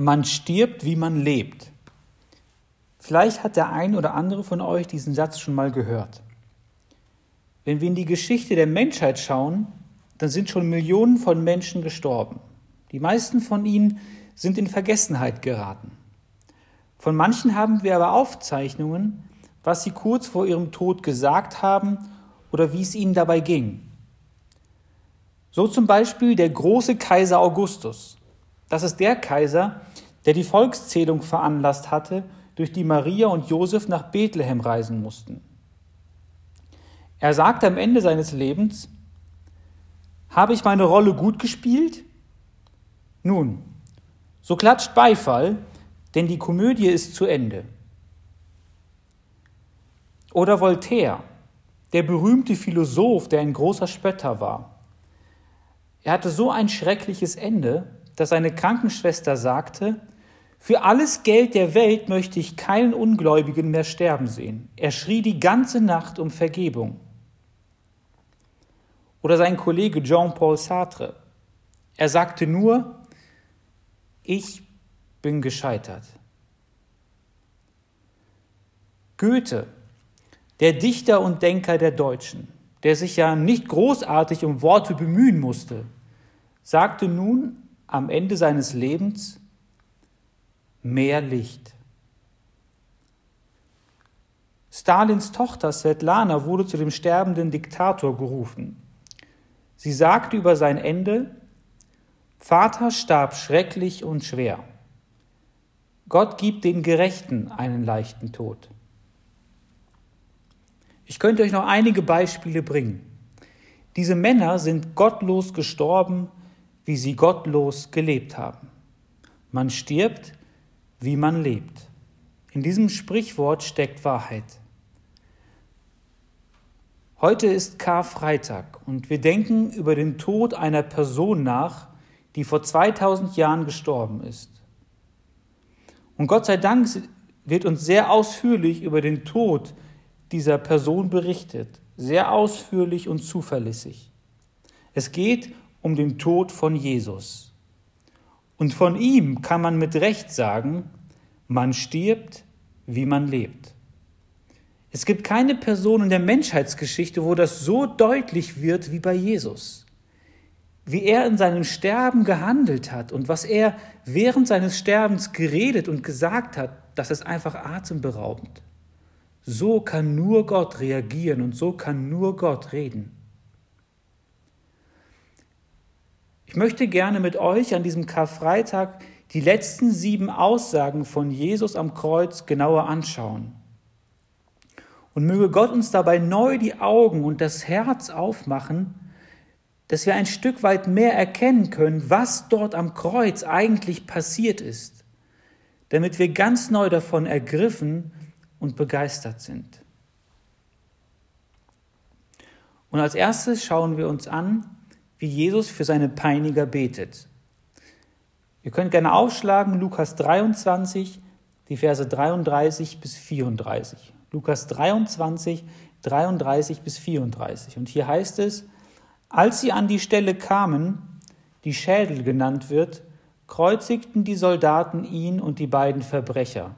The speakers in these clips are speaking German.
man stirbt, wie man lebt. Vielleicht hat der ein oder andere von euch diesen Satz schon mal gehört. Wenn wir in die Geschichte der Menschheit schauen, dann sind schon Millionen von Menschen gestorben. Die meisten von ihnen sind in Vergessenheit geraten. Von manchen haben wir aber Aufzeichnungen, was sie kurz vor ihrem Tod gesagt haben oder wie es ihnen dabei ging. So zum Beispiel der große Kaiser Augustus. Das ist der Kaiser, der die Volkszählung veranlasst hatte, durch die Maria und Josef nach Bethlehem reisen mussten. Er sagte am Ende seines Lebens, habe ich meine Rolle gut gespielt? Nun, so klatscht Beifall, denn die Komödie ist zu Ende. Oder Voltaire, der berühmte Philosoph, der ein großer Spötter war. Er hatte so ein schreckliches Ende, dass seine Krankenschwester sagte, für alles Geld der Welt möchte ich keinen Ungläubigen mehr sterben sehen. Er schrie die ganze Nacht um Vergebung. Oder sein Kollege Jean-Paul Sartre. Er sagte nur, ich bin gescheitert. Goethe, der Dichter und Denker der Deutschen, der sich ja nicht großartig um Worte bemühen musste, sagte nun am Ende seines Lebens, mehr Licht. Stalins Tochter Svetlana wurde zu dem sterbenden Diktator gerufen. Sie sagte über sein Ende, Vater starb schrecklich und schwer. Gott gibt den Gerechten einen leichten Tod. Ich könnte euch noch einige Beispiele bringen. Diese Männer sind gottlos gestorben, wie sie gottlos gelebt haben. Man stirbt, wie man lebt. In diesem Sprichwort steckt Wahrheit. Heute ist Karfreitag und wir denken über den Tod einer Person nach, die vor 2000 Jahren gestorben ist. Und Gott sei Dank wird uns sehr ausführlich über den Tod dieser Person berichtet, sehr ausführlich und zuverlässig. Es geht um den Tod von Jesus. Und von ihm kann man mit Recht sagen, man stirbt, wie man lebt. Es gibt keine Person in der Menschheitsgeschichte, wo das so deutlich wird wie bei Jesus. Wie er in seinem Sterben gehandelt hat und was er während seines Sterbens geredet und gesagt hat, das ist einfach atemberaubend. So kann nur Gott reagieren und so kann nur Gott reden. Ich möchte gerne mit euch an diesem Karfreitag die letzten sieben Aussagen von Jesus am Kreuz genauer anschauen. Und möge Gott uns dabei neu die Augen und das Herz aufmachen, dass wir ein Stück weit mehr erkennen können, was dort am Kreuz eigentlich passiert ist, damit wir ganz neu davon ergriffen und begeistert sind. Und als erstes schauen wir uns an, wie Jesus für seine Peiniger betet. Ihr könnt gerne aufschlagen Lukas 23, die Verse 33 bis 34. Lukas 23, 33 bis 34. Und hier heißt es, als sie an die Stelle kamen, die Schädel genannt wird, kreuzigten die Soldaten ihn und die beiden Verbrecher,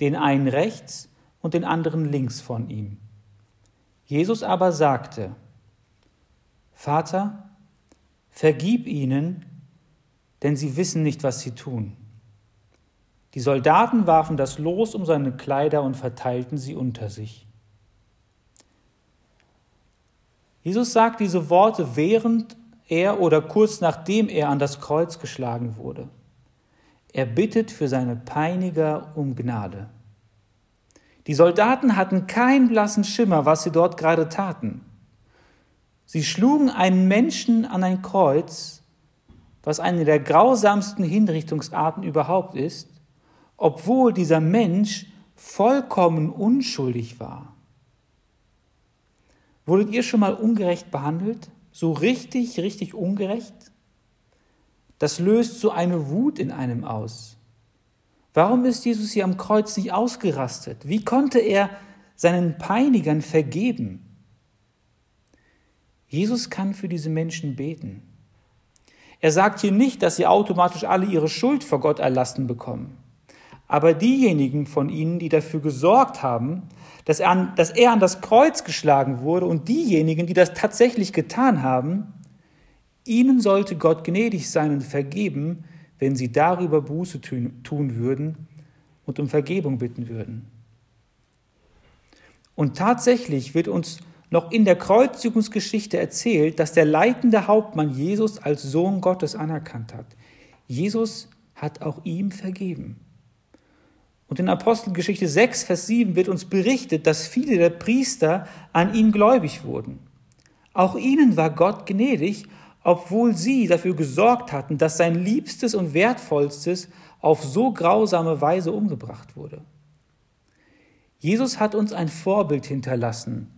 den einen rechts und den anderen links von ihm. Jesus aber sagte, Vater, vergib ihnen, denn sie wissen nicht, was sie tun. Die Soldaten warfen das Los um seine Kleider und verteilten sie unter sich. Jesus sagt diese Worte, während er oder kurz nachdem er an das Kreuz geschlagen wurde. Er bittet für seine Peiniger um Gnade. Die Soldaten hatten keinen blassen Schimmer, was sie dort gerade taten. Sie schlugen einen Menschen an ein Kreuz, was eine der grausamsten Hinrichtungsarten überhaupt ist, obwohl dieser Mensch vollkommen unschuldig war. Wurdet ihr schon mal ungerecht behandelt? So richtig, richtig ungerecht? Das löst so eine Wut in einem aus. Warum ist Jesus hier am Kreuz nicht ausgerastet? Wie konnte er seinen Peinigern vergeben? Jesus kann für diese Menschen beten. Er sagt hier nicht, dass sie automatisch alle ihre Schuld vor Gott erlassen bekommen. Aber diejenigen von ihnen, die dafür gesorgt haben, dass er, an, dass er an das Kreuz geschlagen wurde und diejenigen, die das tatsächlich getan haben, ihnen sollte Gott gnädig sein und vergeben, wenn sie darüber Buße tun würden und um Vergebung bitten würden. Und tatsächlich wird uns noch in der Kreuzigungsgeschichte erzählt, dass der leitende Hauptmann Jesus als Sohn Gottes anerkannt hat. Jesus hat auch ihm vergeben. Und in Apostelgeschichte 6, Vers 7 wird uns berichtet, dass viele der Priester an ihn gläubig wurden. Auch ihnen war Gott gnädig, obwohl sie dafür gesorgt hatten, dass sein Liebstes und Wertvollstes auf so grausame Weise umgebracht wurde. Jesus hat uns ein Vorbild hinterlassen,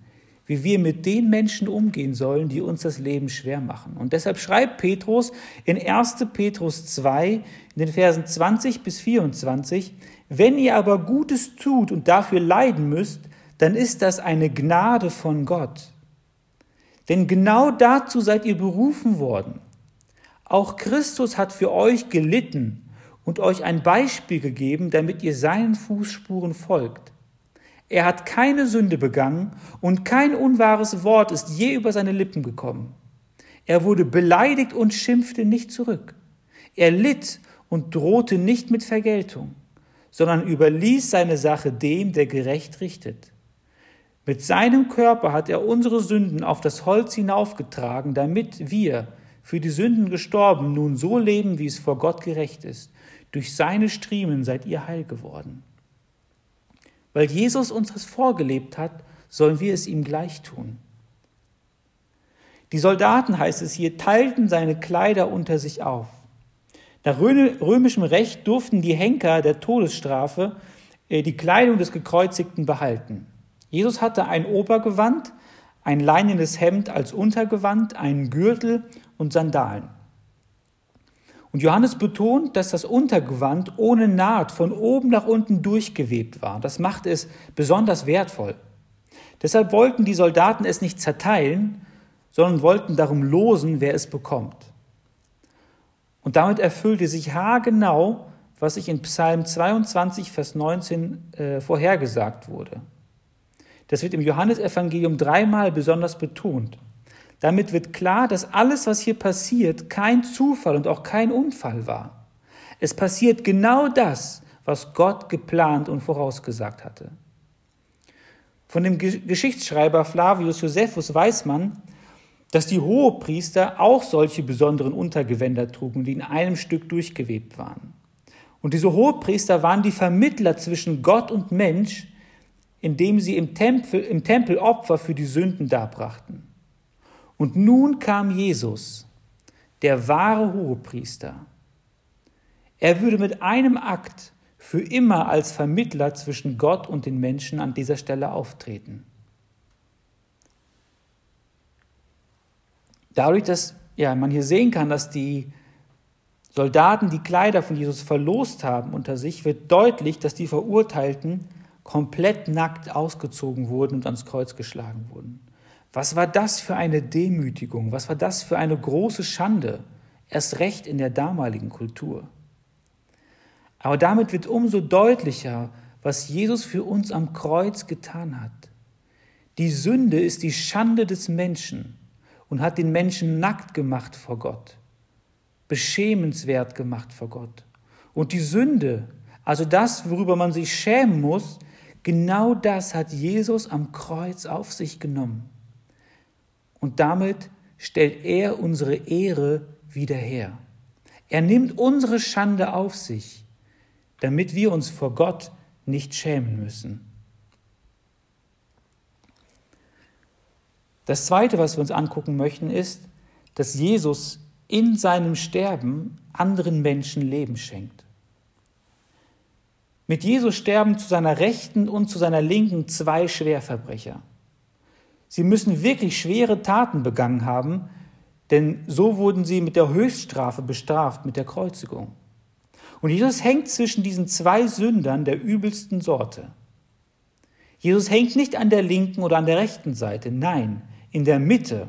wie wir mit den Menschen umgehen sollen, die uns das Leben schwer machen. Und deshalb schreibt Petrus in 1. Petrus 2 in den Versen 20 bis 24, wenn ihr aber Gutes tut und dafür leiden müsst, dann ist das eine Gnade von Gott. Denn genau dazu seid ihr berufen worden. Auch Christus hat für euch gelitten und euch ein Beispiel gegeben, damit ihr seinen Fußspuren folgt. Er hat keine Sünde begangen und kein unwahres Wort ist je über seine Lippen gekommen. Er wurde beleidigt und schimpfte nicht zurück. Er litt und drohte nicht mit Vergeltung, sondern überließ seine Sache dem, der gerecht richtet. Mit seinem Körper hat er unsere Sünden auf das Holz hinaufgetragen, damit wir, für die Sünden gestorben, nun so leben, wie es vor Gott gerecht ist. Durch seine Striemen seid ihr heil geworden. Weil Jesus uns das vorgelebt hat, sollen wir es ihm gleich tun. Die Soldaten, heißt es hier, teilten seine Kleider unter sich auf. Nach römischem Recht durften die Henker der Todesstrafe äh, die Kleidung des Gekreuzigten behalten. Jesus hatte ein Obergewand, ein leinenes Hemd als Untergewand, einen Gürtel und Sandalen. Und Johannes betont, dass das Untergewand ohne Naht von oben nach unten durchgewebt war. Das macht es besonders wertvoll. Deshalb wollten die Soldaten es nicht zerteilen, sondern wollten darum losen, wer es bekommt. Und damit erfüllte sich haargenau, was sich in Psalm 22, Vers 19 äh, vorhergesagt wurde. Das wird im Johannesevangelium dreimal besonders betont. Damit wird klar, dass alles, was hier passiert, kein Zufall und auch kein Unfall war. Es passiert genau das, was Gott geplant und vorausgesagt hatte. Von dem Geschichtsschreiber Flavius Josephus weiß man, dass die Hohepriester auch solche besonderen Untergewänder trugen, die in einem Stück durchgewebt waren. Und diese Hohepriester waren die Vermittler zwischen Gott und Mensch, indem sie im Tempel, im Tempel Opfer für die Sünden darbrachten. Und nun kam Jesus, der wahre Hohepriester. Er würde mit einem Akt für immer als Vermittler zwischen Gott und den Menschen an dieser Stelle auftreten. Dadurch, dass ja, man hier sehen kann, dass die Soldaten die Kleider von Jesus verlost haben unter sich, wird deutlich, dass die Verurteilten komplett nackt ausgezogen wurden und ans Kreuz geschlagen wurden. Was war das für eine Demütigung? Was war das für eine große Schande? Erst recht in der damaligen Kultur. Aber damit wird umso deutlicher, was Jesus für uns am Kreuz getan hat. Die Sünde ist die Schande des Menschen und hat den Menschen nackt gemacht vor Gott, beschämenswert gemacht vor Gott. Und die Sünde, also das, worüber man sich schämen muss, genau das hat Jesus am Kreuz auf sich genommen. Und damit stellt er unsere Ehre wieder her. Er nimmt unsere Schande auf sich, damit wir uns vor Gott nicht schämen müssen. Das Zweite, was wir uns angucken möchten, ist, dass Jesus in seinem Sterben anderen Menschen Leben schenkt. Mit Jesus sterben zu seiner Rechten und zu seiner Linken zwei Schwerverbrecher. Sie müssen wirklich schwere Taten begangen haben, denn so wurden sie mit der Höchststrafe bestraft, mit der Kreuzigung. Und Jesus hängt zwischen diesen zwei Sündern der übelsten Sorte. Jesus hängt nicht an der linken oder an der rechten Seite, nein, in der Mitte,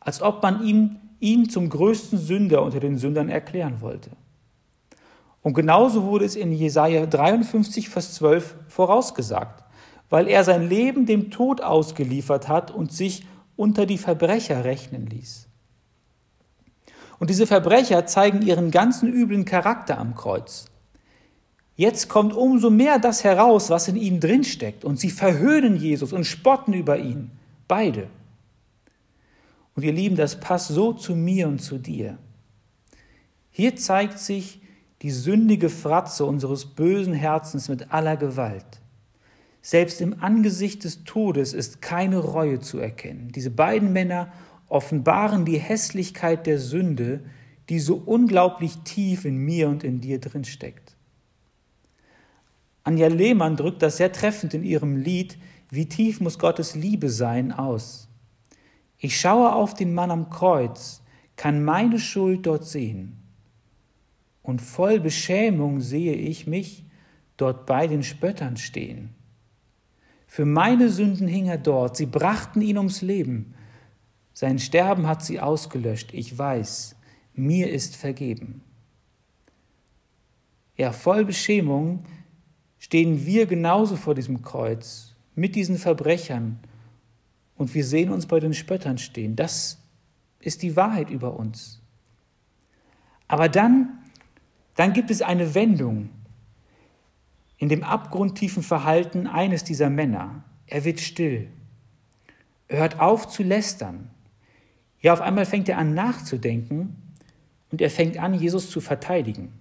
als ob man ihm ihn zum größten Sünder unter den Sündern erklären wollte. Und genauso wurde es in Jesaja 53, Vers 12 vorausgesagt, weil er sein Leben dem Tod ausgeliefert hat und sich unter die Verbrecher rechnen ließ. Und diese Verbrecher zeigen ihren ganzen üblen Charakter am Kreuz. Jetzt kommt umso mehr das heraus, was in ihnen drinsteckt. Und sie verhöhnen Jesus und spotten über ihn. Beide. Und ihr Lieben, das passt so zu mir und zu dir. Hier zeigt sich die sündige Fratze unseres bösen Herzens mit aller Gewalt. Selbst im Angesicht des Todes ist keine Reue zu erkennen. Diese beiden Männer offenbaren die Hässlichkeit der Sünde, die so unglaublich tief in mir und in dir drin steckt. Anja Lehmann drückt das sehr treffend in ihrem Lied Wie tief muss Gottes Liebe sein aus. Ich schaue auf den Mann am Kreuz, kann meine Schuld dort sehen. Und voll Beschämung sehe ich mich dort bei den Spöttern stehen. Für meine Sünden hing er dort, sie brachten ihn ums Leben. Sein Sterben hat sie ausgelöscht, ich weiß, mir ist vergeben. Ja, voll Beschämung stehen wir genauso vor diesem Kreuz, mit diesen Verbrechern, und wir sehen uns bei den Spöttern stehen. Das ist die Wahrheit über uns. Aber dann, dann gibt es eine Wendung in dem abgrundtiefen Verhalten eines dieser Männer. Er wird still. Er hört auf zu lästern. Ja, auf einmal fängt er an nachzudenken und er fängt an, Jesus zu verteidigen.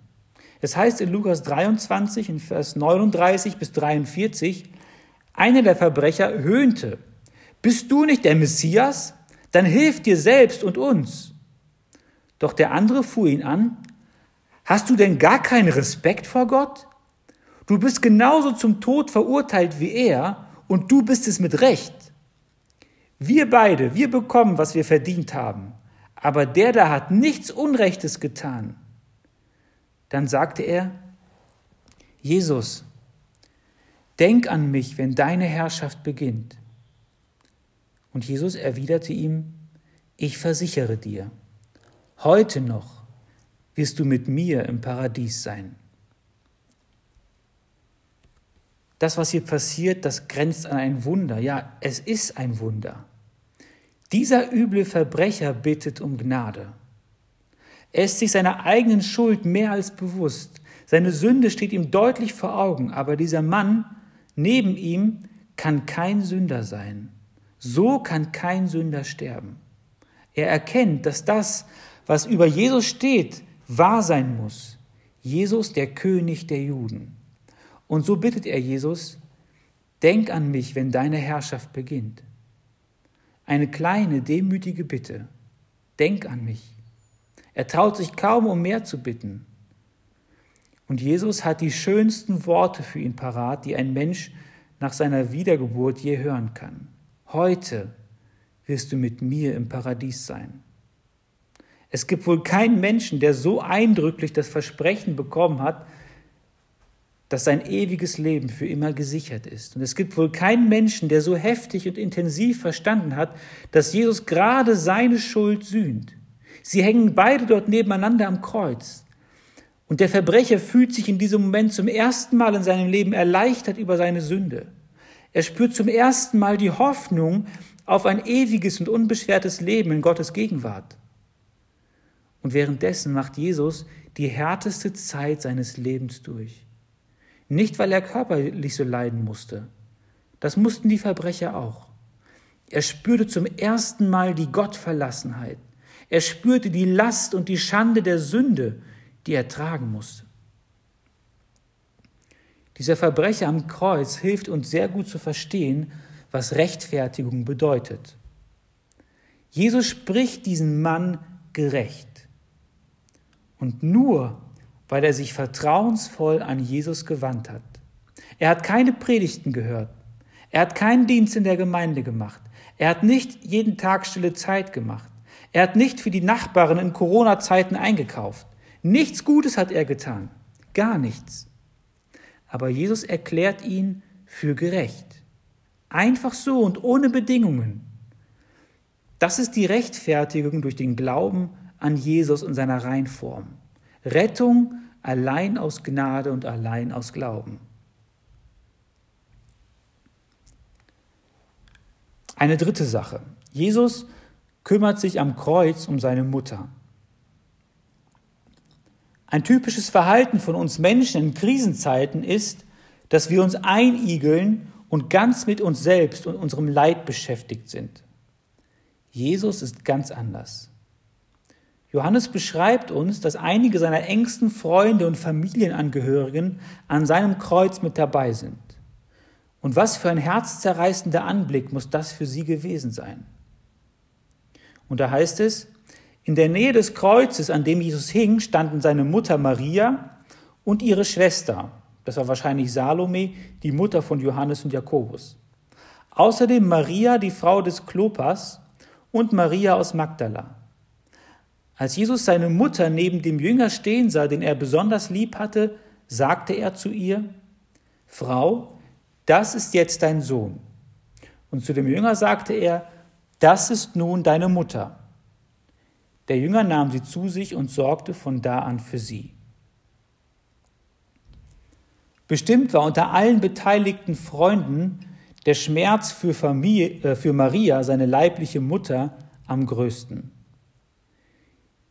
Es heißt in Lukas 23, in Vers 39 bis 43, einer der Verbrecher höhnte, bist du nicht der Messias? Dann hilf dir selbst und uns. Doch der andere fuhr ihn an, hast du denn gar keinen Respekt vor Gott? Du bist genauso zum Tod verurteilt wie er und du bist es mit Recht. Wir beide, wir bekommen, was wir verdient haben, aber der da hat nichts Unrechtes getan. Dann sagte er, Jesus, denk an mich, wenn deine Herrschaft beginnt. Und Jesus erwiderte ihm, ich versichere dir, heute noch wirst du mit mir im Paradies sein. Das, was hier passiert, das grenzt an ein Wunder. Ja, es ist ein Wunder. Dieser üble Verbrecher bittet um Gnade. Er ist sich seiner eigenen Schuld mehr als bewusst. Seine Sünde steht ihm deutlich vor Augen, aber dieser Mann neben ihm kann kein Sünder sein. So kann kein Sünder sterben. Er erkennt, dass das, was über Jesus steht, wahr sein muss. Jesus, der König der Juden. Und so bittet er Jesus, denk an mich, wenn deine Herrschaft beginnt. Eine kleine, demütige Bitte. Denk an mich. Er traut sich kaum, um mehr zu bitten. Und Jesus hat die schönsten Worte für ihn parat, die ein Mensch nach seiner Wiedergeburt je hören kann. Heute wirst du mit mir im Paradies sein. Es gibt wohl keinen Menschen, der so eindrücklich das Versprechen bekommen hat, dass sein ewiges Leben für immer gesichert ist. Und es gibt wohl keinen Menschen, der so heftig und intensiv verstanden hat, dass Jesus gerade seine Schuld sühnt. Sie hängen beide dort nebeneinander am Kreuz. Und der Verbrecher fühlt sich in diesem Moment zum ersten Mal in seinem Leben erleichtert über seine Sünde. Er spürt zum ersten Mal die Hoffnung auf ein ewiges und unbeschwertes Leben in Gottes Gegenwart. Und währenddessen macht Jesus die härteste Zeit seines Lebens durch. Nicht, weil er körperlich so leiden musste. Das mussten die Verbrecher auch. Er spürte zum ersten Mal die Gottverlassenheit. Er spürte die Last und die Schande der Sünde, die er tragen musste. Dieser Verbrecher am Kreuz hilft uns sehr gut zu verstehen, was Rechtfertigung bedeutet. Jesus spricht diesen Mann gerecht. Und nur weil er sich vertrauensvoll an Jesus gewandt hat. Er hat keine Predigten gehört. Er hat keinen Dienst in der Gemeinde gemacht. Er hat nicht jeden Tag stille Zeit gemacht. Er hat nicht für die Nachbarn in Corona-Zeiten eingekauft. Nichts Gutes hat er getan. Gar nichts aber Jesus erklärt ihn für gerecht. Einfach so und ohne Bedingungen. Das ist die Rechtfertigung durch den Glauben an Jesus und seiner Reinform. Rettung allein aus Gnade und allein aus Glauben. Eine dritte Sache. Jesus kümmert sich am Kreuz um seine Mutter. Ein typisches Verhalten von uns Menschen in Krisenzeiten ist, dass wir uns einigeln und ganz mit uns selbst und unserem Leid beschäftigt sind. Jesus ist ganz anders. Johannes beschreibt uns, dass einige seiner engsten Freunde und Familienangehörigen an seinem Kreuz mit dabei sind. Und was für ein herzzerreißender Anblick muss das für sie gewesen sein. Und da heißt es, in der Nähe des Kreuzes, an dem Jesus hing, standen seine Mutter Maria und ihre Schwester, das war wahrscheinlich Salome, die Mutter von Johannes und Jakobus. Außerdem Maria, die Frau des Klopas, und Maria aus Magdala. Als Jesus seine Mutter neben dem Jünger stehen sah, den er besonders lieb hatte, sagte er zu ihr, Frau, das ist jetzt dein Sohn. Und zu dem Jünger sagte er, das ist nun deine Mutter. Der Jünger nahm sie zu sich und sorgte von da an für sie. Bestimmt war unter allen beteiligten Freunden der Schmerz für, Familie, äh, für Maria, seine leibliche Mutter, am größten.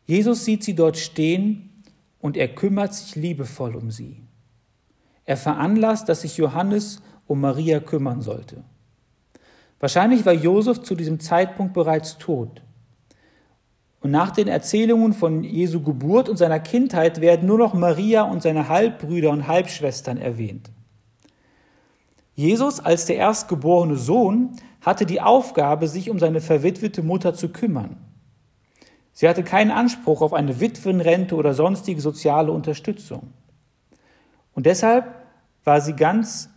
Jesus sieht sie dort stehen und er kümmert sich liebevoll um sie. Er veranlasst, dass sich Johannes um Maria kümmern sollte. Wahrscheinlich war Josef zu diesem Zeitpunkt bereits tot. Und nach den Erzählungen von Jesu Geburt und seiner Kindheit werden nur noch Maria und seine Halbbrüder und Halbschwestern erwähnt. Jesus als der erstgeborene Sohn hatte die Aufgabe, sich um seine verwitwete Mutter zu kümmern. Sie hatte keinen Anspruch auf eine Witwenrente oder sonstige soziale Unterstützung. Und deshalb war sie ganz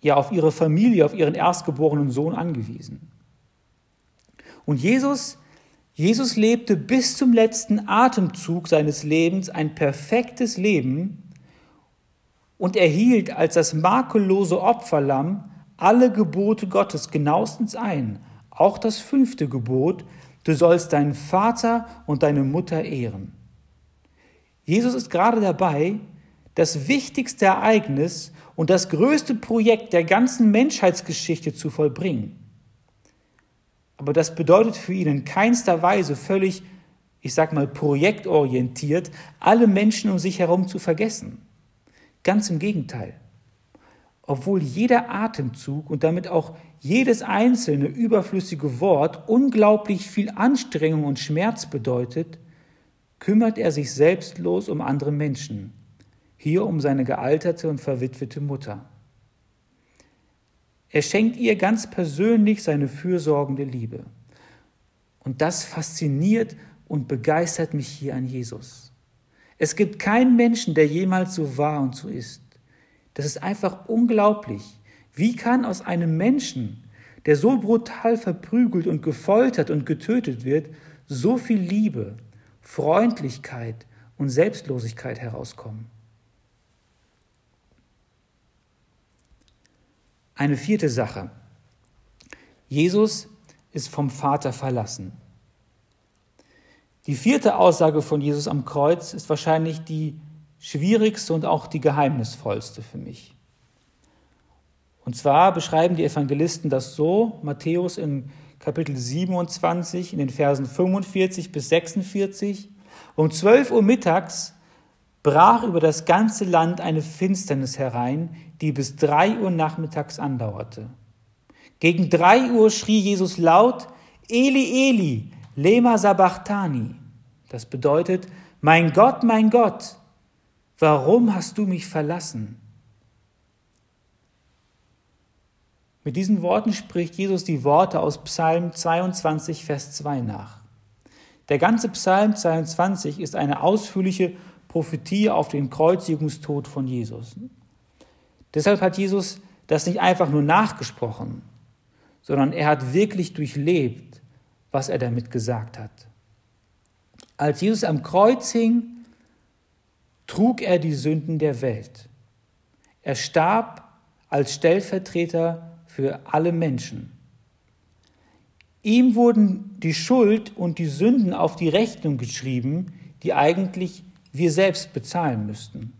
ja auf ihre Familie, auf ihren erstgeborenen Sohn angewiesen. Und Jesus Jesus lebte bis zum letzten Atemzug seines Lebens ein perfektes Leben und erhielt als das makellose Opferlamm alle Gebote Gottes genauestens ein, auch das fünfte Gebot, du sollst deinen Vater und deine Mutter ehren. Jesus ist gerade dabei, das wichtigste Ereignis und das größte Projekt der ganzen Menschheitsgeschichte zu vollbringen. Aber das bedeutet für ihn in keinster Weise völlig, ich sag mal, projektorientiert, alle Menschen um sich herum zu vergessen. Ganz im Gegenteil. Obwohl jeder Atemzug und damit auch jedes einzelne überflüssige Wort unglaublich viel Anstrengung und Schmerz bedeutet, kümmert er sich selbstlos um andere Menschen, hier um seine gealterte und verwitwete Mutter. Er schenkt ihr ganz persönlich seine fürsorgende Liebe. Und das fasziniert und begeistert mich hier an Jesus. Es gibt keinen Menschen, der jemals so war und so ist. Das ist einfach unglaublich. Wie kann aus einem Menschen, der so brutal verprügelt und gefoltert und getötet wird, so viel Liebe, Freundlichkeit und Selbstlosigkeit herauskommen? Eine vierte Sache. Jesus ist vom Vater verlassen. Die vierte Aussage von Jesus am Kreuz ist wahrscheinlich die schwierigste und auch die geheimnisvollste für mich. Und zwar beschreiben die Evangelisten das so, Matthäus in Kapitel 27, in den Versen 45 bis 46. Um 12 Uhr mittags brach über das ganze Land eine Finsternis herein, die bis drei Uhr nachmittags andauerte. Gegen drei Uhr schrie Jesus laut, Eli, Eli, lema sabachthani. Das bedeutet, mein Gott, mein Gott, warum hast du mich verlassen? Mit diesen Worten spricht Jesus die Worte aus Psalm 22, Vers 2 nach. Der ganze Psalm 22 ist eine ausführliche Prophetie auf den Kreuzigungstod von Jesus. Deshalb hat Jesus das nicht einfach nur nachgesprochen, sondern er hat wirklich durchlebt, was er damit gesagt hat. Als Jesus am Kreuz hing, trug er die Sünden der Welt. Er starb als Stellvertreter für alle Menschen. Ihm wurden die Schuld und die Sünden auf die Rechnung geschrieben, die eigentlich wir selbst bezahlen müssten.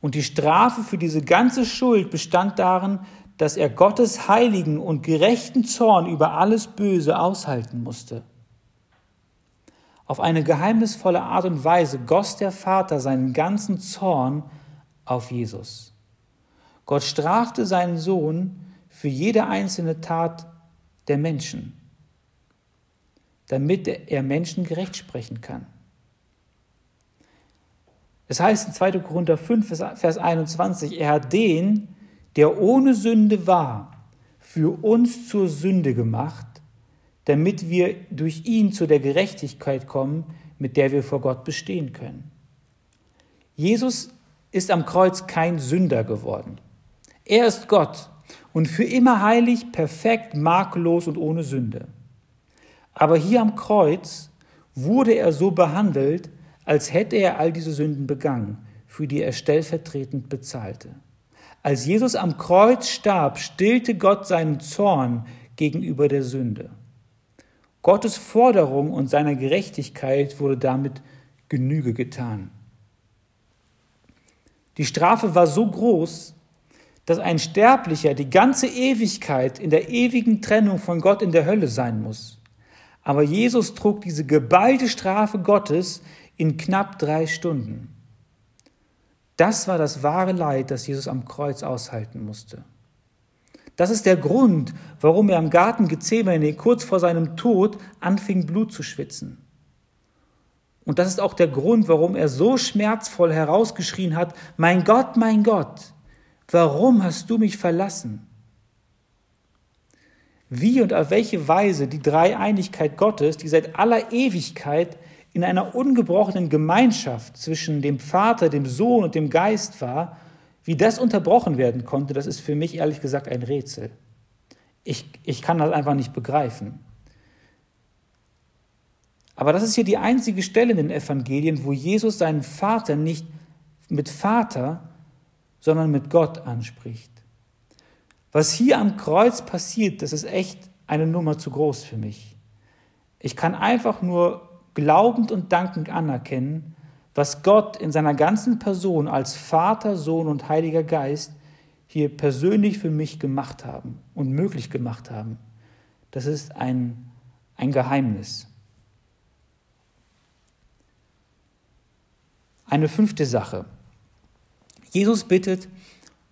Und die Strafe für diese ganze Schuld bestand darin, dass er Gottes heiligen und gerechten Zorn über alles Böse aushalten musste. Auf eine geheimnisvolle Art und Weise goss der Vater seinen ganzen Zorn auf Jesus. Gott strafte seinen Sohn für jede einzelne Tat der Menschen, damit er Menschen gerecht sprechen kann. Es heißt in 2. Korinther 5, Vers 21, er hat den, der ohne Sünde war, für uns zur Sünde gemacht, damit wir durch ihn zu der Gerechtigkeit kommen, mit der wir vor Gott bestehen können. Jesus ist am Kreuz kein Sünder geworden. Er ist Gott und für immer heilig, perfekt, makellos und ohne Sünde. Aber hier am Kreuz wurde er so behandelt, als hätte er all diese Sünden begangen, für die er stellvertretend bezahlte. Als Jesus am Kreuz starb, stillte Gott seinen Zorn gegenüber der Sünde. Gottes Forderung und seiner Gerechtigkeit wurde damit Genüge getan. Die Strafe war so groß, dass ein Sterblicher die ganze Ewigkeit in der ewigen Trennung von Gott in der Hölle sein muss. Aber Jesus trug diese geballte Strafe Gottes in knapp drei Stunden. Das war das wahre Leid, das Jesus am Kreuz aushalten musste. Das ist der Grund, warum er im Garten Gethsemane kurz vor seinem Tod anfing, Blut zu schwitzen. Und das ist auch der Grund, warum er so schmerzvoll herausgeschrien hat, mein Gott, mein Gott, warum hast du mich verlassen? Wie und auf welche Weise die Dreieinigkeit Gottes, die seit aller Ewigkeit in einer ungebrochenen Gemeinschaft zwischen dem Vater, dem Sohn und dem Geist war, wie das unterbrochen werden konnte, das ist für mich ehrlich gesagt ein Rätsel. Ich, ich kann das einfach nicht begreifen. Aber das ist hier die einzige Stelle in den Evangelien, wo Jesus seinen Vater nicht mit Vater, sondern mit Gott anspricht. Was hier am Kreuz passiert, das ist echt eine Nummer zu groß für mich. Ich kann einfach nur glaubend und dankend anerkennen, was Gott in seiner ganzen Person als Vater, Sohn und Heiliger Geist hier persönlich für mich gemacht haben und möglich gemacht haben. Das ist ein, ein Geheimnis. Eine fünfte Sache. Jesus bittet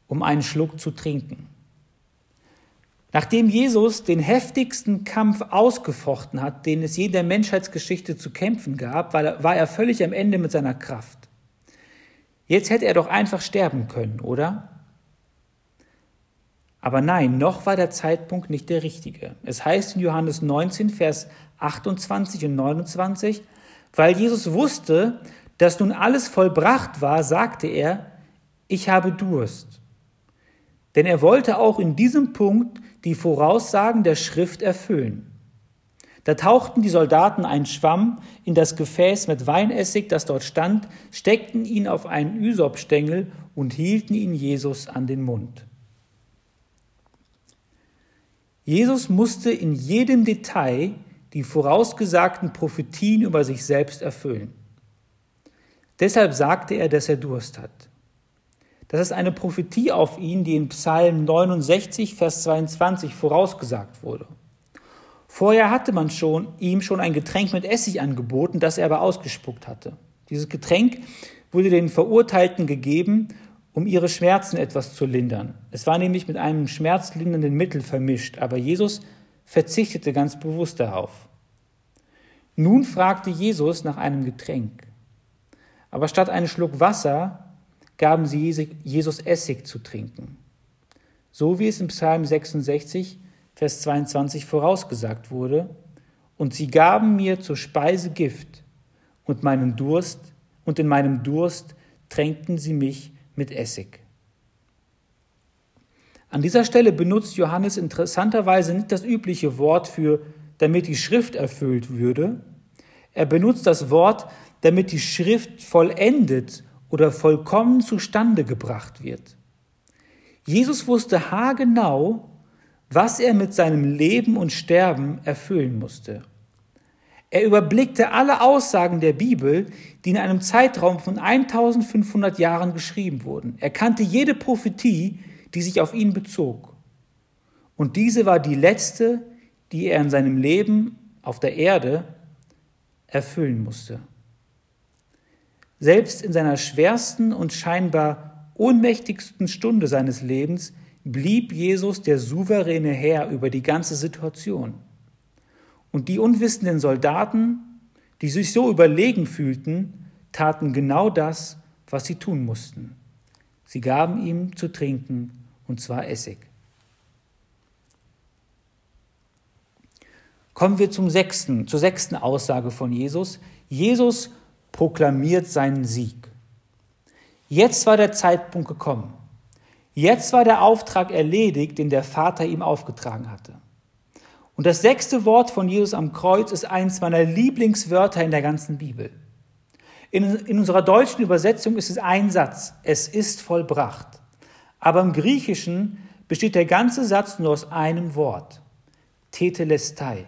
um einen Schluck zu trinken. Nachdem Jesus den heftigsten Kampf ausgefochten hat, den es je in der Menschheitsgeschichte zu kämpfen gab, war er völlig am Ende mit seiner Kraft. Jetzt hätte er doch einfach sterben können, oder? Aber nein, noch war der Zeitpunkt nicht der richtige. Es heißt in Johannes 19, Vers 28 und 29, weil Jesus wusste, dass nun alles vollbracht war, sagte er, ich habe Durst. Denn er wollte auch in diesem Punkt die Voraussagen der Schrift erfüllen. Da tauchten die Soldaten einen Schwamm in das Gefäß mit Weinessig, das dort stand, steckten ihn auf einen Ysopstängel und hielten ihn Jesus an den Mund. Jesus musste in jedem Detail die vorausgesagten Prophetien über sich selbst erfüllen. Deshalb sagte er, dass er Durst hat. Das ist eine Prophetie auf ihn, die in Psalm 69, Vers 22 vorausgesagt wurde. Vorher hatte man schon, ihm schon ein Getränk mit Essig angeboten, das er aber ausgespuckt hatte. Dieses Getränk wurde den Verurteilten gegeben, um ihre Schmerzen etwas zu lindern. Es war nämlich mit einem schmerzlindernden Mittel vermischt, aber Jesus verzichtete ganz bewusst darauf. Nun fragte Jesus nach einem Getränk. Aber statt einen Schluck Wasser gaben sie Jesus Essig zu trinken. So wie es im Psalm 66, Vers 22 vorausgesagt wurde, und sie gaben mir zur Speise Gift und meinen Durst, und in meinem Durst tränkten sie mich mit Essig. An dieser Stelle benutzt Johannes interessanterweise nicht das übliche Wort für damit die Schrift erfüllt würde. Er benutzt das Wort, damit die Schrift vollendet oder vollkommen zustande gebracht wird. Jesus wusste haargenau, was er mit seinem Leben und Sterben erfüllen musste. Er überblickte alle Aussagen der Bibel, die in einem Zeitraum von 1500 Jahren geschrieben wurden. Er kannte jede Prophetie, die sich auf ihn bezog. Und diese war die letzte, die er in seinem Leben auf der Erde erfüllen musste. Selbst in seiner schwersten und scheinbar ohnmächtigsten Stunde seines Lebens blieb Jesus der souveräne Herr über die ganze Situation. Und die unwissenden Soldaten, die sich so überlegen fühlten, taten genau das, was sie tun mussten. Sie gaben ihm zu trinken, und zwar Essig. Kommen wir zum sechsten, zur sechsten Aussage von Jesus. Jesus proklamiert seinen Sieg. Jetzt war der Zeitpunkt gekommen. Jetzt war der Auftrag erledigt, den der Vater ihm aufgetragen hatte. Und das sechste Wort von Jesus am Kreuz ist eines meiner Lieblingswörter in der ganzen Bibel. In, in unserer deutschen Übersetzung ist es ein Satz. Es ist vollbracht. Aber im Griechischen besteht der ganze Satz nur aus einem Wort. Tetelestai.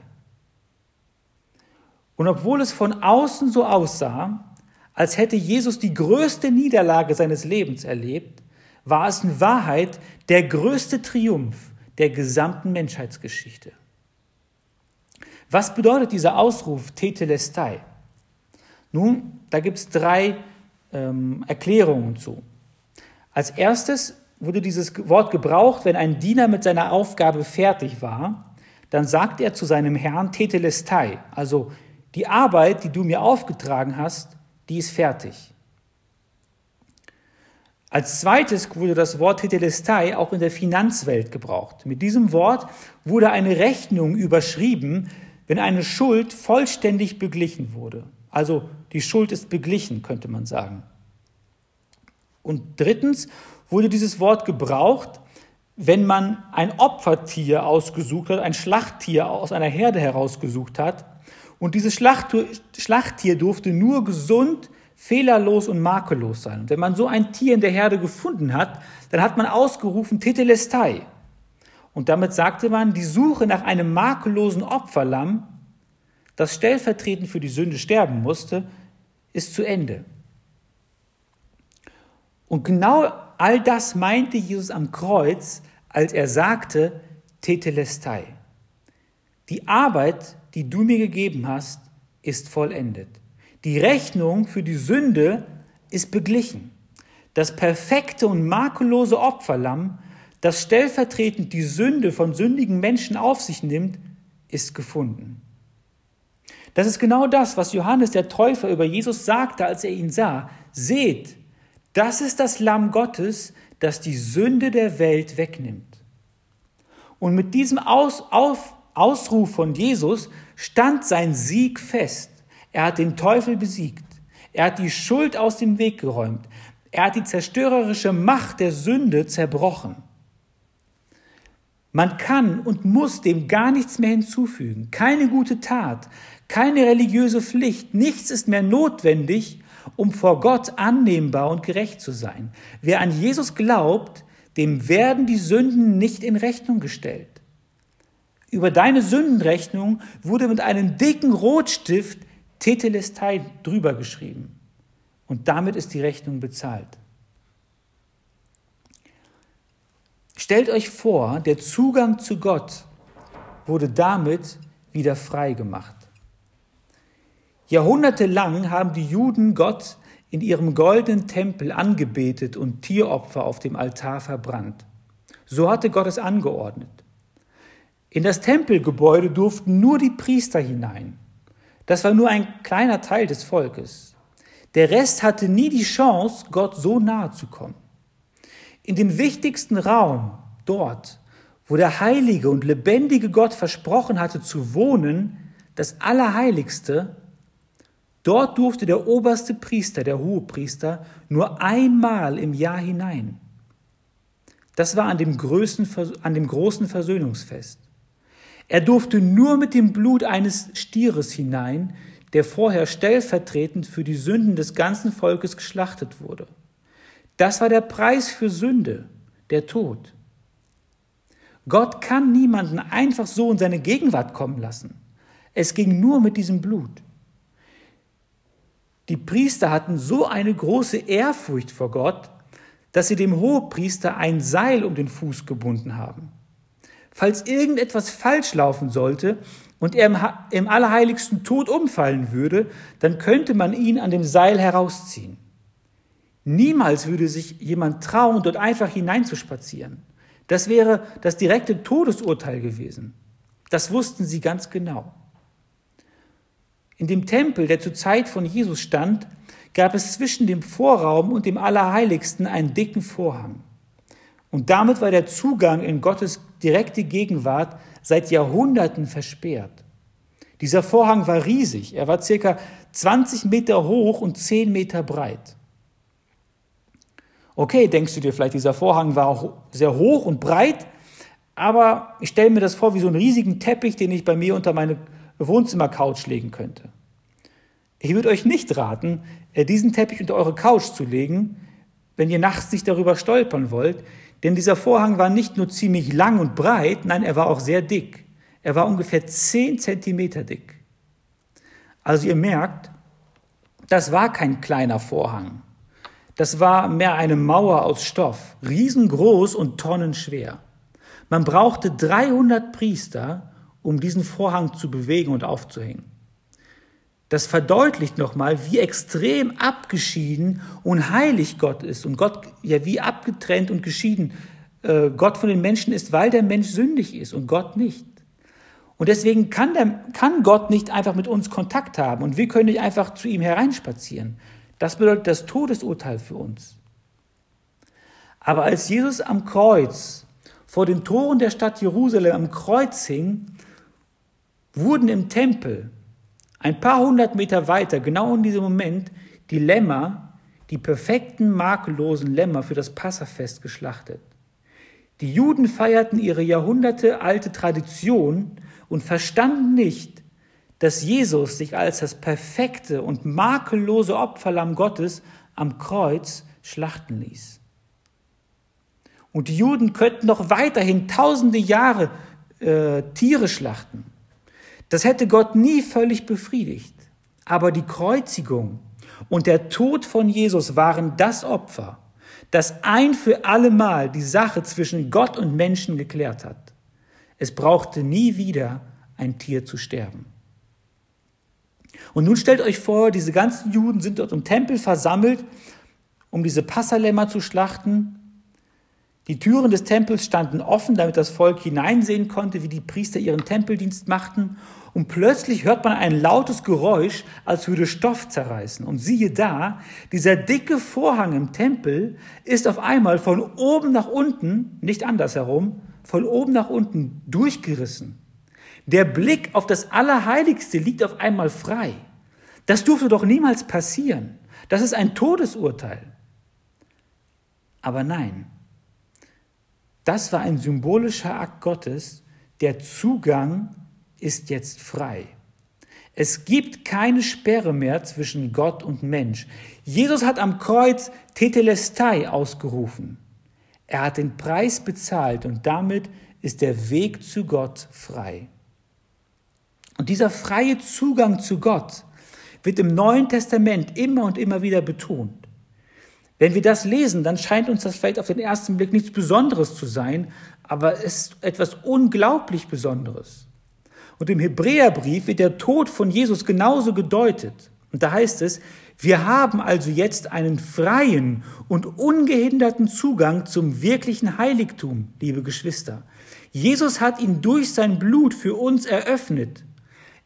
Und obwohl es von außen so aussah, als hätte Jesus die größte Niederlage seines Lebens erlebt, war es in Wahrheit der größte Triumph der gesamten Menschheitsgeschichte. Was bedeutet dieser Ausruf Tetelestai? Nun, da gibt es drei ähm, Erklärungen zu. Als erstes wurde dieses Wort gebraucht, wenn ein Diener mit seiner Aufgabe fertig war, dann sagt er zu seinem Herrn Tetelestai, also die Arbeit, die du mir aufgetragen hast, die ist fertig. Als zweites wurde das Wort Tetelestai auch in der Finanzwelt gebraucht. Mit diesem Wort wurde eine Rechnung überschrieben, wenn eine Schuld vollständig beglichen wurde. Also die Schuld ist beglichen, könnte man sagen. Und drittens wurde dieses Wort gebraucht, wenn man ein Opfertier ausgesucht hat, ein Schlachttier aus einer Herde herausgesucht hat. Und dieses Schlachttier durfte nur gesund, fehlerlos und makellos sein. Und wenn man so ein Tier in der Herde gefunden hat, dann hat man ausgerufen Tetelestai. Und damit sagte man, die Suche nach einem makellosen Opferlamm, das stellvertretend für die Sünde sterben musste, ist zu Ende. Und genau all das meinte Jesus am Kreuz, als er sagte, Tetelestai. Die Arbeit, die du mir gegeben hast, ist vollendet. Die Rechnung für die Sünde ist beglichen. Das perfekte und makellose Opferlamm das stellvertretend die Sünde von sündigen Menschen auf sich nimmt, ist gefunden. Das ist genau das, was Johannes der Täufer über Jesus sagte, als er ihn sah. Seht, das ist das Lamm Gottes, das die Sünde der Welt wegnimmt. Und mit diesem Aus, auf, Ausruf von Jesus stand sein Sieg fest. Er hat den Teufel besiegt. Er hat die Schuld aus dem Weg geräumt. Er hat die zerstörerische Macht der Sünde zerbrochen. Man kann und muss dem gar nichts mehr hinzufügen. Keine gute Tat, keine religiöse Pflicht, nichts ist mehr notwendig, um vor Gott annehmbar und gerecht zu sein. Wer an Jesus glaubt, dem werden die Sünden nicht in Rechnung gestellt. Über deine Sündenrechnung wurde mit einem dicken Rotstift Tetelestai drüber geschrieben. Und damit ist die Rechnung bezahlt. Stellt euch vor, der Zugang zu Gott wurde damit wieder frei gemacht. Jahrhundertelang haben die Juden Gott in ihrem goldenen Tempel angebetet und Tieropfer auf dem Altar verbrannt. So hatte Gott es angeordnet. In das Tempelgebäude durften nur die Priester hinein. Das war nur ein kleiner Teil des Volkes. Der Rest hatte nie die Chance, Gott so nahe zu kommen. In dem wichtigsten Raum, dort, wo der heilige und lebendige Gott versprochen hatte zu wohnen, das Allerheiligste, dort durfte der oberste Priester, der Hohepriester, nur einmal im Jahr hinein. Das war an dem, an dem großen Versöhnungsfest. Er durfte nur mit dem Blut eines Stieres hinein, der vorher stellvertretend für die Sünden des ganzen Volkes geschlachtet wurde. Das war der Preis für Sünde, der Tod. Gott kann niemanden einfach so in seine Gegenwart kommen lassen. Es ging nur mit diesem Blut. Die Priester hatten so eine große Ehrfurcht vor Gott, dass sie dem Hohepriester ein Seil um den Fuß gebunden haben. Falls irgendetwas falsch laufen sollte und er im, Allerheiligsten tot umfallen würde, dann könnte man ihn an dem Seil herausziehen. Niemals würde sich jemand trauen, dort einfach hineinzuspazieren. Das wäre das direkte Todesurteil gewesen. Das wussten sie ganz genau. In dem Tempel, der zur Zeit von Jesus stand, gab es zwischen dem Vorraum und dem Allerheiligsten einen dicken Vorhang. Und damit war der Zugang in Gottes direkte Gegenwart seit Jahrhunderten versperrt. Dieser Vorhang war riesig. Er war circa 20 Meter hoch und 10 Meter breit. Okay, denkst du dir vielleicht, dieser Vorhang war auch sehr hoch und breit, aber ich stelle mir das vor wie so einen riesigen Teppich, den ich bei mir unter meine Wohnzimmercouch legen könnte. Ich würde euch nicht raten, äh, diesen Teppich unter eure Couch zu legen, wenn ihr nachts nicht darüber stolpern wollt, denn dieser Vorhang war nicht nur ziemlich lang und breit, nein, er war auch sehr dick. Er war ungefähr 10 Zentimeter dick. Also ihr merkt, das war kein kleiner Vorhang. Das war mehr eine Mauer aus Stoff, riesengroß und tonnenschwer. Man brauchte 300 Priester, um diesen Vorhang zu bewegen und aufzuhängen. Das verdeutlicht nochmal, wie extrem abgeschieden und heilig Gott ist und Gott, ja, wie abgetrennt und geschieden äh, Gott von den Menschen ist, weil der Mensch sündig ist und Gott nicht. Und deswegen kann, der, kann Gott nicht einfach mit uns Kontakt haben und wir können nicht einfach zu ihm hereinspazieren. Das bedeutet das Todesurteil für uns. Aber als Jesus am Kreuz vor den Toren der Stadt Jerusalem am Kreuz hing, wurden im Tempel ein paar hundert Meter weiter, genau in diesem Moment, die Lämmer, die perfekten, makellosen Lämmer für das Passafest geschlachtet. Die Juden feierten ihre jahrhundertealte Tradition und verstanden nicht, dass Jesus sich als das perfekte und makellose Opferlamm Gottes am Kreuz schlachten ließ. Und die Juden könnten noch weiterhin tausende Jahre äh, Tiere schlachten. Das hätte Gott nie völlig befriedigt. Aber die Kreuzigung und der Tod von Jesus waren das Opfer, das ein für allemal die Sache zwischen Gott und Menschen geklärt hat. Es brauchte nie wieder ein Tier zu sterben. Und nun stellt euch vor, diese ganzen Juden sind dort im Tempel versammelt, um diese Passalämmer zu schlachten. Die Türen des Tempels standen offen, damit das Volk hineinsehen konnte, wie die Priester ihren Tempeldienst machten. Und plötzlich hört man ein lautes Geräusch, als würde Stoff zerreißen. Und siehe da, dieser dicke Vorhang im Tempel ist auf einmal von oben nach unten, nicht andersherum, von oben nach unten durchgerissen. Der Blick auf das Allerheiligste liegt auf einmal frei. Das durfte doch niemals passieren. Das ist ein Todesurteil. Aber nein, das war ein symbolischer Akt Gottes. Der Zugang ist jetzt frei. Es gibt keine Sperre mehr zwischen Gott und Mensch. Jesus hat am Kreuz Tetelestai ausgerufen. Er hat den Preis bezahlt und damit ist der Weg zu Gott frei. Und dieser freie Zugang zu Gott wird im Neuen Testament immer und immer wieder betont. Wenn wir das lesen, dann scheint uns das vielleicht auf den ersten Blick nichts Besonderes zu sein, aber es ist etwas unglaublich Besonderes. Und im Hebräerbrief wird der Tod von Jesus genauso gedeutet. Und da heißt es, wir haben also jetzt einen freien und ungehinderten Zugang zum wirklichen Heiligtum, liebe Geschwister. Jesus hat ihn durch sein Blut für uns eröffnet.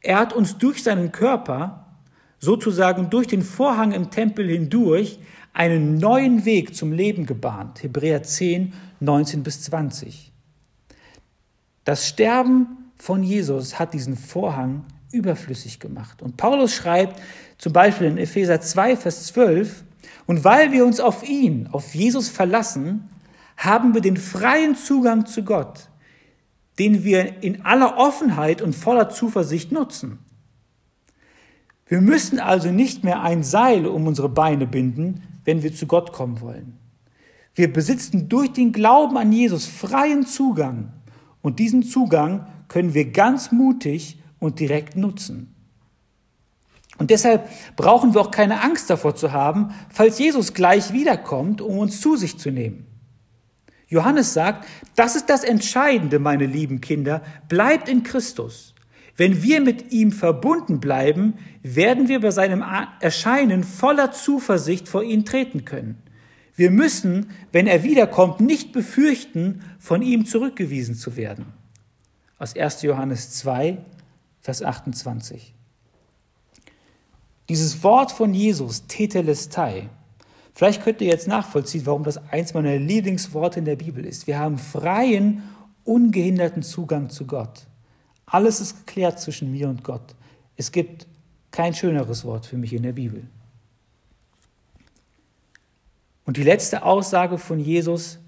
Er hat uns durch seinen Körper, sozusagen durch den Vorhang im Tempel hindurch, einen neuen Weg zum Leben gebahnt. Hebräer 10, 19 bis 20. Das Sterben von Jesus hat diesen Vorhang überflüssig gemacht. Und Paulus schreibt zum Beispiel in Epheser 2, Vers 12, und weil wir uns auf ihn, auf Jesus verlassen, haben wir den freien Zugang zu Gott den wir in aller Offenheit und voller Zuversicht nutzen. Wir müssen also nicht mehr ein Seil um unsere Beine binden, wenn wir zu Gott kommen wollen. Wir besitzen durch den Glauben an Jesus freien Zugang Und diesen Zugang können wir ganz mutig und direkt nutzen. Und deshalb brauchen wir auch keine Angst davor zu haben, falls Jesus gleich wiederkommt, um uns zu sich zu nehmen. Johannes sagt, das ist das Entscheidende, meine lieben Kinder, bleibt in Christus. Wenn wir mit ihm verbunden bleiben, werden wir bei seinem Erscheinen voller Zuversicht vor ihn treten können. Wir müssen, wenn er wiederkommt, nicht befürchten, von ihm zurückgewiesen zu werden. Aus 1. Johannes 2, Vers 28. Dieses Wort von Jesus, Tetelestai, vielleicht könnt ihr jetzt nachvollziehen, warum das eins meiner Lieblingsworte in der Bibel ist. Wir haben freien, ungehinderten Zugang zu Gott. Alles ist geklärt zwischen mir und Gott. Es gibt kein schöneres Wort für mich in der Bibel. Und die letzte Aussage von Jesus,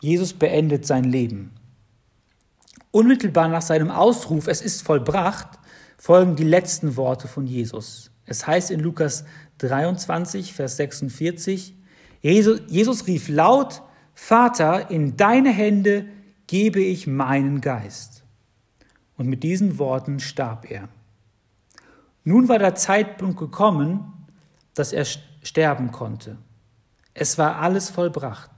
Jesus beendet sein Leben. Unmittelbar nach seinem Ausruf, es ist vollbracht, folgen die letzten Worte von Jesus. Es heißt in Lukas 23, Vers 46, Jesus, Jesus rief laut, Vater, in deine Hände gebe ich meinen Geist. Und mit diesen Worten starb er. Nun war der Zeitpunkt gekommen, dass er sterben konnte. Es war alles vollbracht.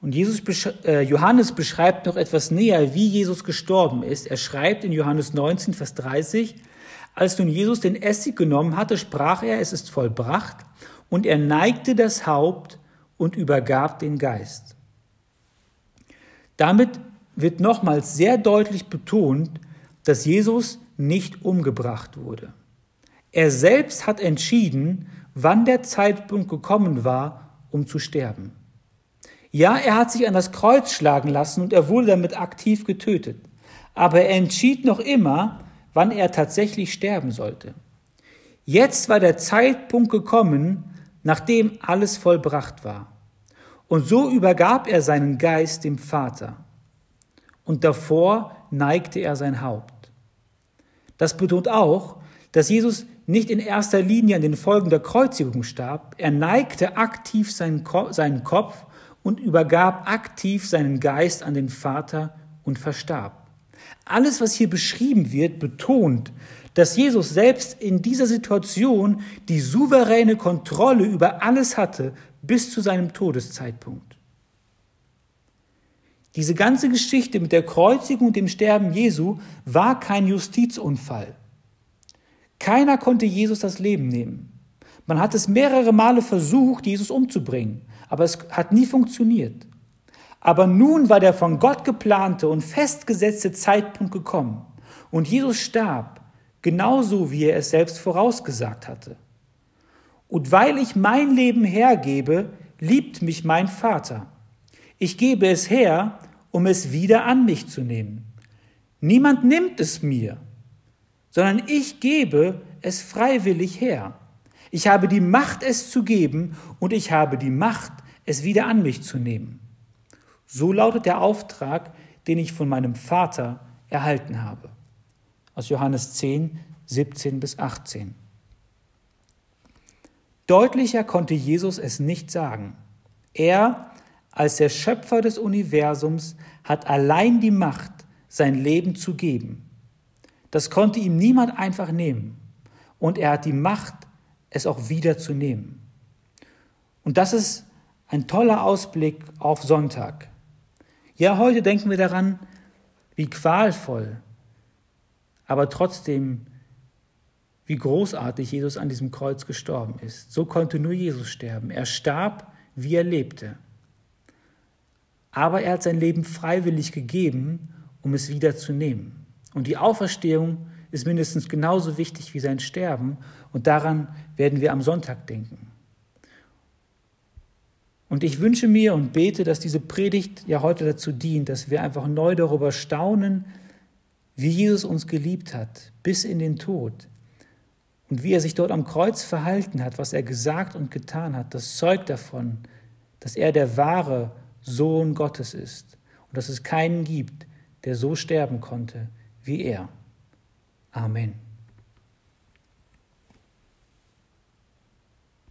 Und Jesus, äh, Johannes beschreibt noch etwas näher, wie Jesus gestorben ist. Er schreibt in Johannes 19, Vers 30, als nun Jesus den Essig genommen hatte, sprach er, es ist vollbracht, und er neigte das Haupt und übergab den Geist. Damit wird nochmals sehr deutlich betont, dass Jesus nicht umgebracht wurde. Er selbst hat entschieden, wann der Zeitpunkt gekommen war, um zu sterben. Ja, er hat sich an das Kreuz schlagen lassen und er wurde damit aktiv getötet. Aber er entschied noch immer, wann er tatsächlich sterben sollte. Jetzt war der Zeitpunkt gekommen, nachdem alles vollbracht war. Und so übergab er seinen Geist dem Vater. Und davor neigte er sein Haupt. Das betont auch, dass Jesus nicht in erster Linie an den Folgen der Kreuzigung starb. Er neigte aktiv seinen, Ko seinen Kopf und übergab aktiv seinen Geist an den Vater und verstarb. Alles, was hier beschrieben wird, betont, dass Jesus selbst in dieser Situation die souveräne Kontrolle über alles hatte bis zu seinem Todeszeitpunkt. Diese ganze Geschichte mit der Kreuzigung und dem Sterben Jesu war kein Justizunfall. Keiner konnte Jesus das Leben nehmen. Man hat es mehrere Male versucht, Jesus umzubringen, aber es hat nie funktioniert. Aber nun war der von Gott geplante und festgesetzte Zeitpunkt gekommen und Jesus starb, genauso wie er es selbst vorausgesagt hatte. Und weil ich mein Leben hergebe, liebt mich mein Vater. Ich gebe es her, um es wieder an mich zu nehmen. Niemand nimmt es mir, sondern ich gebe es freiwillig her. Ich habe die Macht, es zu geben, und ich habe die Macht, es wieder an mich zu nehmen. So lautet der Auftrag, den ich von meinem Vater erhalten habe. Aus Johannes 10, 17 bis 18. Deutlicher konnte Jesus es nicht sagen. Er, als der Schöpfer des Universums, hat allein die Macht, sein Leben zu geben. Das konnte ihm niemand einfach nehmen. Und er hat die Macht, es auch wieder zu nehmen. Und das ist ein toller Ausblick auf Sonntag. Ja, heute denken wir daran, wie qualvoll, aber trotzdem, wie großartig Jesus an diesem Kreuz gestorben ist. So konnte nur Jesus sterben. Er starb, wie er lebte. Aber er hat sein Leben freiwillig gegeben, um es wieder zu nehmen. Und die Auferstehung ist mindestens genauso wichtig wie sein Sterben. Und daran werden wir am Sonntag denken. Und ich wünsche mir und bete, dass diese Predigt ja heute dazu dient, dass wir einfach neu darüber staunen, wie Jesus uns geliebt hat, bis in den Tod. Und wie er sich dort am Kreuz verhalten hat, was er gesagt und getan hat, das zeugt davon, dass er der wahre Sohn Gottes ist und dass es keinen gibt, der so sterben konnte wie er. Amen.